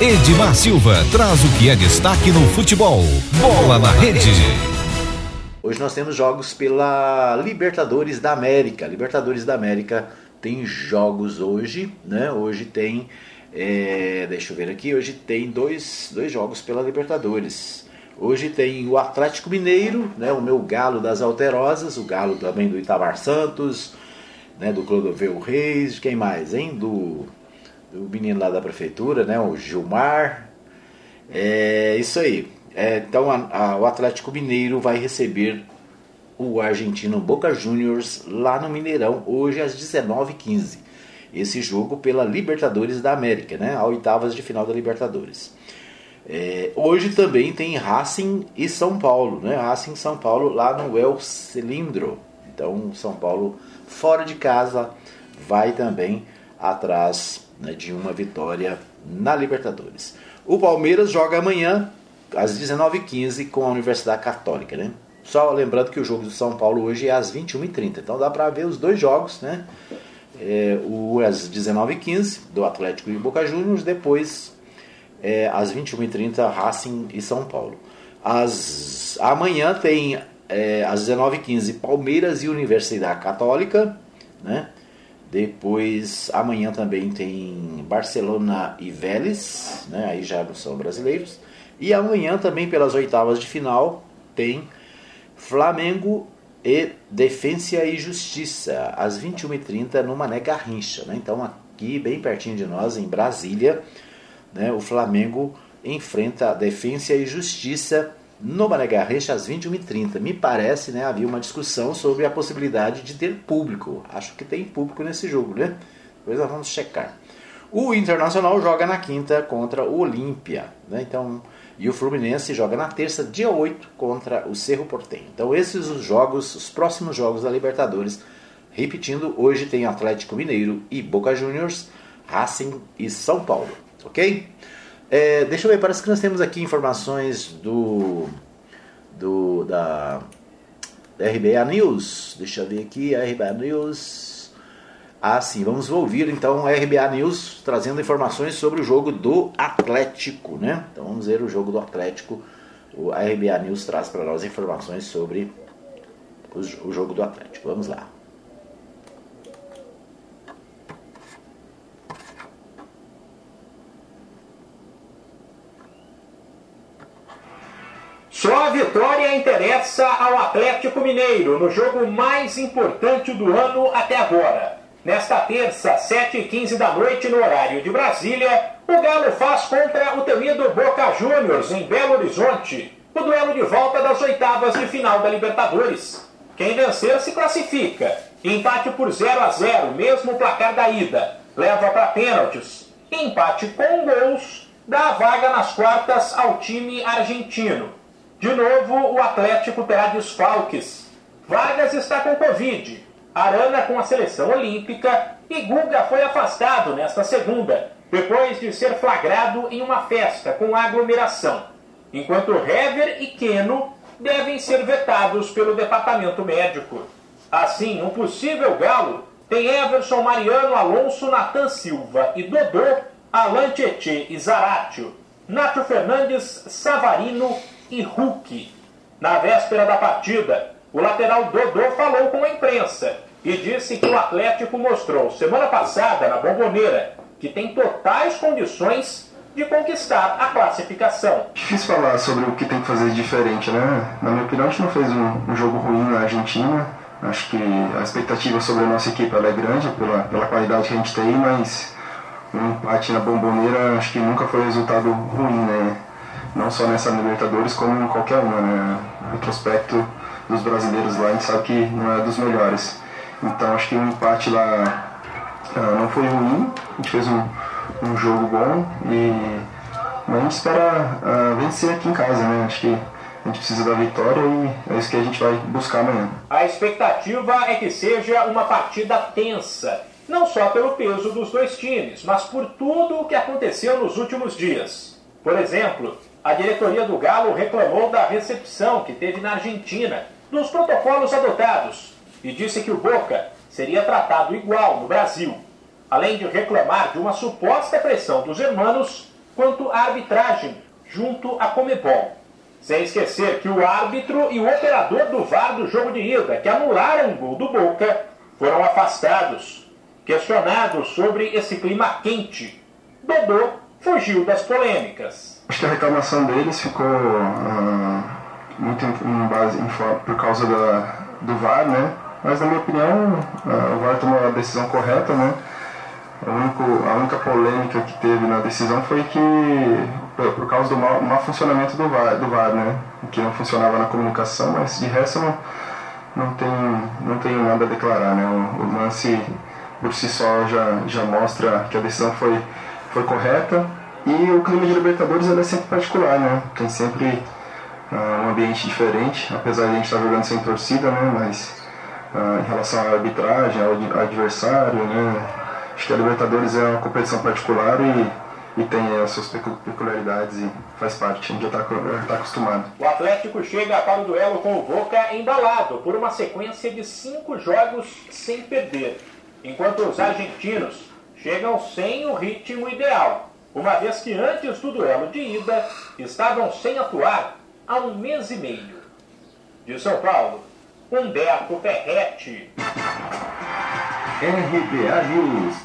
Edmar Silva traz o que é destaque no futebol. Bola na rede. Hoje nós temos jogos pela Libertadores da América. Libertadores da América tem jogos hoje, né? Hoje tem, é, deixa eu ver aqui, hoje tem dois, dois jogos pela Libertadores. Hoje tem o Atlético Mineiro, né? O meu galo das Alterosas, o galo também do Itamar Santos, né? Do Clodoveu Reis, quem mais, hein? Do, do menino lá da prefeitura, né? O Gilmar. É isso aí. É, então a, a, o Atlético Mineiro vai receber o argentino Boca Juniors lá no Mineirão hoje às 19h15. Esse jogo pela Libertadores da América, né? A oitavas de final da Libertadores. É, hoje também tem Racing e São Paulo, né? Racing São Paulo lá no El Cilindro. Então São Paulo fora de casa vai também atrás né, de uma vitória na Libertadores. O Palmeiras joga amanhã às 19h15 com a Universidade Católica, né? Só lembrando que o jogo do São Paulo hoje é às 21h30, então dá para ver os dois jogos, né? É, o às 19h15 do Atlético e Boca Juniors, depois é, às 21h30 Racing e São Paulo. As, amanhã tem é, às 19h15 Palmeiras e Universidade Católica, né? Depois, amanhã também tem Barcelona e Vélez, né? aí já não são brasileiros. E amanhã também pelas oitavas de final tem Flamengo e Defensa e Justiça, às 21h30 no Mané Garrincha. Né? Então aqui bem pertinho de nós, em Brasília, né? o Flamengo enfrenta Defensa e Justiça no Mané Garrincha às 21h30. Me parece, né, havia uma discussão sobre a possibilidade de ter público. Acho que tem público nesse jogo, né? Depois nós vamos checar. O Internacional joga na quinta contra o Olímpia, né? Então, e o Fluminense joga na terça, dia 8, contra o Cerro Porteño. Então, esses os jogos, os próximos jogos da Libertadores. Repetindo, hoje tem Atlético Mineiro e Boca Juniors, Racing e São Paulo, ok? É, deixa eu ver, parece que nós temos aqui informações do, do da RBA News. Deixa eu ver aqui, a RBA News. Ah, sim, vamos ouvir então a RBA News trazendo informações sobre o jogo do Atlético, né? Então vamos ver o jogo do Atlético. A RBA News traz para nós informações sobre o jogo do Atlético. Vamos lá. Só a vitória interessa ao Atlético Mineiro no jogo mais importante do ano até agora. Nesta terça, 7h15 da noite, no horário de Brasília, o Galo faz contra o temido Boca Juniors, em Belo Horizonte, o duelo de volta das oitavas de final da Libertadores. Quem vencer se classifica. Empate por 0 a 0 mesmo placar da ida, leva para pênaltis. Empate com gols dá a vaga nas quartas ao time argentino. De novo, o Atlético terá desfalques. Vargas está com Covid. Arana com a seleção olímpica e Guga foi afastado nesta segunda, depois de ser flagrado em uma festa com aglomeração, enquanto Hever e Keno devem ser vetados pelo departamento médico. Assim, um possível galo tem Everson Mariano Alonso Natan Silva e Dodô, Alan Tietê e Zaratio, Nacho Fernandes, Savarino e Hulk. Na véspera da partida, o lateral Dodô falou com a imprensa e disse que o Atlético mostrou semana passada na Bomboneira que tem totais condições de conquistar a classificação. Difícil falar sobre o que tem que fazer diferente, né? Na minha opinião, a gente não fez um, um jogo ruim na Argentina. Acho que a expectativa sobre a nossa equipe é grande pela, pela qualidade que a gente tem, mas um empate na Bomboneira acho que nunca foi resultado ruim, né? Não só nessa Libertadores, como em qualquer uma. Né? O retrospecto dos brasileiros lá, a gente sabe que não é dos melhores. Então acho que o empate lá uh, não foi ruim, a gente fez um, um jogo bom e mas a gente espera uh, vencer aqui em casa, né? Acho que a gente precisa da vitória e é isso que a gente vai buscar amanhã. A expectativa é que seja uma partida tensa, não só pelo peso dos dois times, mas por tudo o que aconteceu nos últimos dias. Por exemplo, a diretoria do Galo reclamou da recepção que teve na Argentina, dos protocolos adotados, e disse que o Boca seria tratado igual no Brasil. Além de reclamar de uma suposta pressão dos hermanos, quanto à arbitragem junto à Comebol. Sem esquecer que o árbitro e o operador do VAR do jogo de ida, que anularam o gol do Boca, foram afastados. Questionados sobre esse clima quente, Dodô fugiu das polêmicas. Acho que a reclamação deles ficou uh, muito em, base em, por causa da, do VAR, né? Mas na minha opinião, uh, o VAR tomou a decisão correta, né? A, único, a única polêmica que teve na decisão foi que por, causa do mau, mau, funcionamento do VAR, do VAR, né? Que não funcionava na comunicação, mas de resto não, não, tem, não tenho nada a declarar, né? O, o lance por si só já, já mostra que a decisão foi, foi correta e o clima de Libertadores é sempre particular, né? Tem sempre uh, um ambiente diferente, apesar de a gente estar jogando sem torcida, né? Mas uh, em relação à arbitragem, ao adversário, né? Acho que a Libertadores é uma competição particular e, e tem as suas peculiaridades e faz parte, a gente já está tá acostumado. O Atlético chega para o duelo com o Boca embalado por uma sequência de cinco jogos sem perder, enquanto os argentinos chegam sem o ritmo ideal, uma vez que antes do duelo de ida estavam sem atuar há um mês e meio. De São Paulo, Humberto Ferretti. RBA News.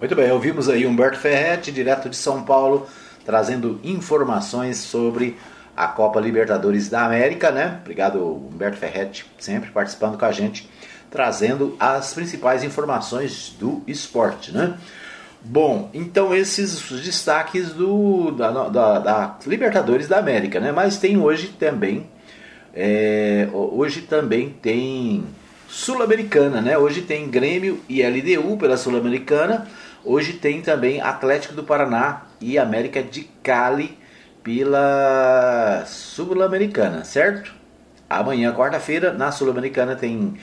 Muito bem, ouvimos aí Humberto Ferretti, direto de São Paulo, trazendo informações sobre a Copa Libertadores da América, né? Obrigado, Humberto Ferretti, sempre participando com a gente, trazendo as principais informações do esporte, né? Bom, então esses destaques do, da, da, da Libertadores da América, né? Mas tem hoje também, é, hoje também tem Sul-Americana, né? Hoje tem Grêmio e LDU pela Sul-Americana. Hoje tem também Atlético do Paraná e América de Cali pela Sul-Americana, certo? Amanhã, quarta-feira, na Sul-Americana tem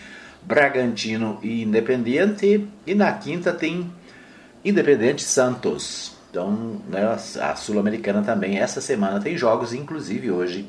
Bragantino e Independiente e na quinta tem Independente Santos. Então, né, a Sul-Americana também essa semana tem jogos, inclusive hoje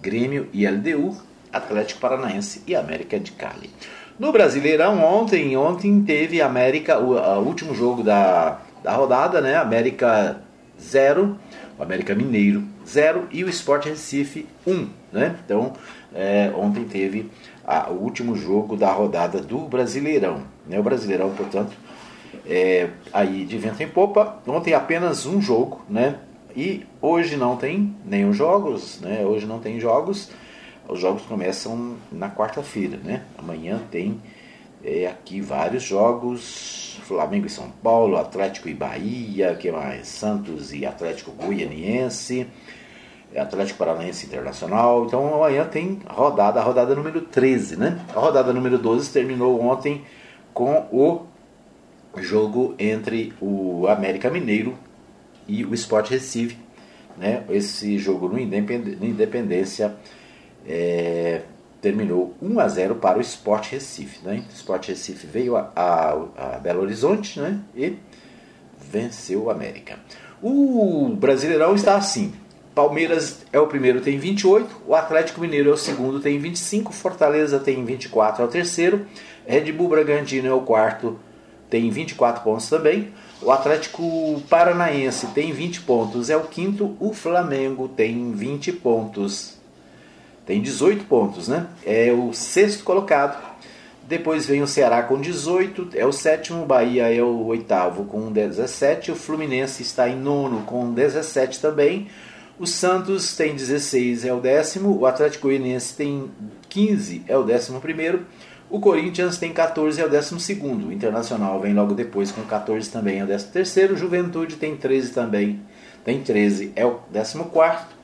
Grêmio e LDU, Atlético Paranaense e América de Cali. No Brasileirão, ontem, ontem teve América, o, último jogo da, da rodada, né? América 0, o América Mineiro 0 e o Sport Recife 1, né? Então, é, ontem teve a, o último jogo da rodada do Brasileirão, né? O Brasileirão, portanto, é, aí de vento em popa. Ontem apenas um jogo, né? E hoje não tem nenhum jogos, né? Hoje não tem jogos. Os jogos começam na quarta-feira, né? Amanhã tem é, aqui vários jogos: Flamengo e São Paulo, Atlético e Bahia, que mais? Santos e Atlético Goianiense, Atlético Paranaense Internacional. Então amanhã tem rodada, a rodada número 13, né? A rodada número 12 terminou ontem com o jogo entre o América Mineiro e o Sport Recife, né? Esse jogo no Independência é, terminou 1 a 0 para o Sport Recife. Né? O Sport Recife veio a, a, a Belo Horizonte né? e venceu o América. O Brasileirão está assim. Palmeiras é o primeiro, tem 28. O Atlético Mineiro é o segundo, tem 25. Fortaleza tem 24, é o terceiro. Red Bull Bragantino é o quarto, tem 24 pontos também. O Atlético Paranaense tem 20 pontos, é o quinto. O Flamengo tem 20 pontos, tem 18 pontos, né? É o sexto colocado. Depois vem o Ceará com 18, é o sétimo, o Bahia é o oitavo com 17, o Fluminense está em nono com 17 também, o Santos tem 16, é o décimo, o Atlético Goianiense tem 15, é o décimo primeiro, o Corinthians tem 14, é o décimo segundo, o Internacional vem logo depois com 14 também, é o décimo terceiro, o Juventude tem 13 também, tem 13, é o décimo quarto,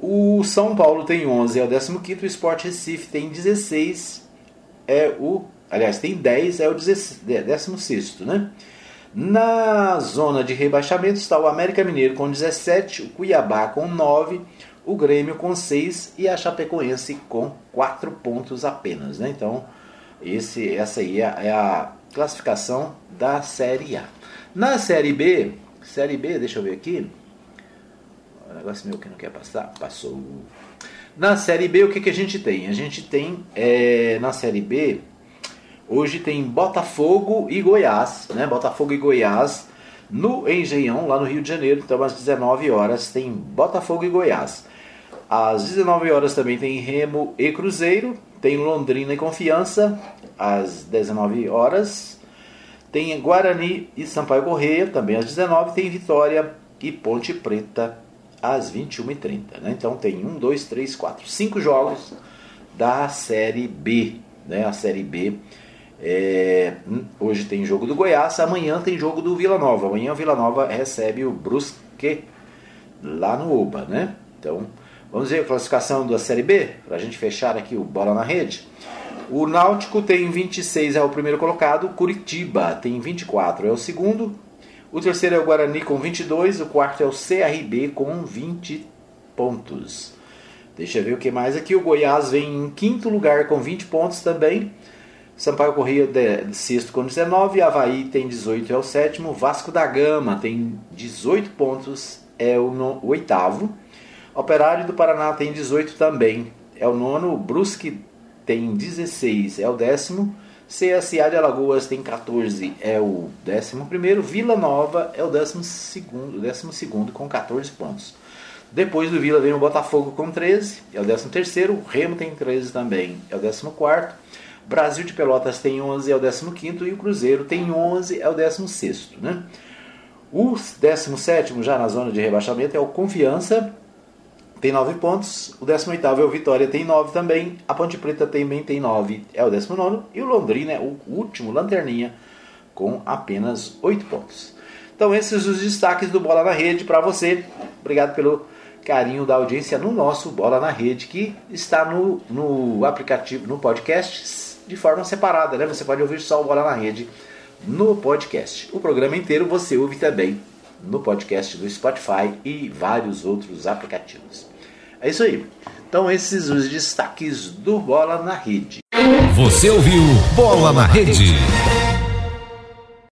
o São Paulo tem 11, é o 15 o Sport Recife tem 16, é o. Aliás, tem 10, é o 16, né? Na zona de rebaixamento está o América Mineiro com 17, o Cuiabá com 9, o Grêmio com 6 e a Chapecoense com 4 pontos apenas, né? Então, esse, essa aí é, é a classificação da Série A. Na Série B, Série B, deixa eu ver aqui. O negócio meu que não quer passar, passou. Na Série B, o que, que a gente tem? A gente tem é, na Série B, hoje tem Botafogo e Goiás, né? Botafogo e Goiás No Engenhão, lá no Rio de Janeiro, então às 19 horas tem Botafogo e Goiás. Às 19 horas também tem Remo e Cruzeiro, tem Londrina e Confiança, às 19 horas. Tem Guarani e Sampaio Correia, também às 19 tem Vitória e Ponte Preta às 21h30. Né? Então tem um, dois, três, quatro, cinco jogos da Série B. Né? A Série B. É, hoje tem jogo do Goiás, amanhã tem jogo do Vila Nova. Amanhã o Vila Nova recebe o Brusque lá no Oba, né? Então, vamos ver a classificação da Série B, para a gente fechar aqui o Bola na Rede. O Náutico tem 26, é o primeiro colocado. Curitiba tem 24, é o segundo. O terceiro é o Guarani com 22. O quarto é o CRB com 20 pontos. Deixa eu ver o que mais aqui. O Goiás vem em quinto lugar com 20 pontos também. Sampaio Corrêa de, sexto com 19. Havaí tem 18, é o sétimo. Vasco da Gama tem 18 pontos, é o, no, o oitavo. Operário do Paraná tem 18 também, é o nono. Brusque tem 16, é o décimo. CSA de Alagoas tem 14, é o 11. Vila Nova é o 12, 12 com 14 pontos. Depois do Vila vem o Botafogo com 13, é o 13. O Remo tem 13 também, é o 14. Brasil de Pelotas tem 11, é o 15. E o Cruzeiro tem 11, é o 16. Né? O 17 já na zona de rebaixamento é o Confiança, tem 9 pontos. O 18 é o Vitória, tem 9 também. A Ponte Preta também tem 9, é o 19. E o Londrina é o último, lanterninha, com apenas 8 pontos. Então, esses os destaques do Bola na Rede para você. Obrigado pelo carinho da audiência no nosso Bola na Rede, que está no, no aplicativo, no podcast, de forma separada. Né? Você pode ouvir só o Bola na Rede no podcast. O programa inteiro você ouve também no podcast do Spotify e vários outros aplicativos. É isso aí. Então esses os destaques do Bola na Rede. Você ouviu Bola na Rede.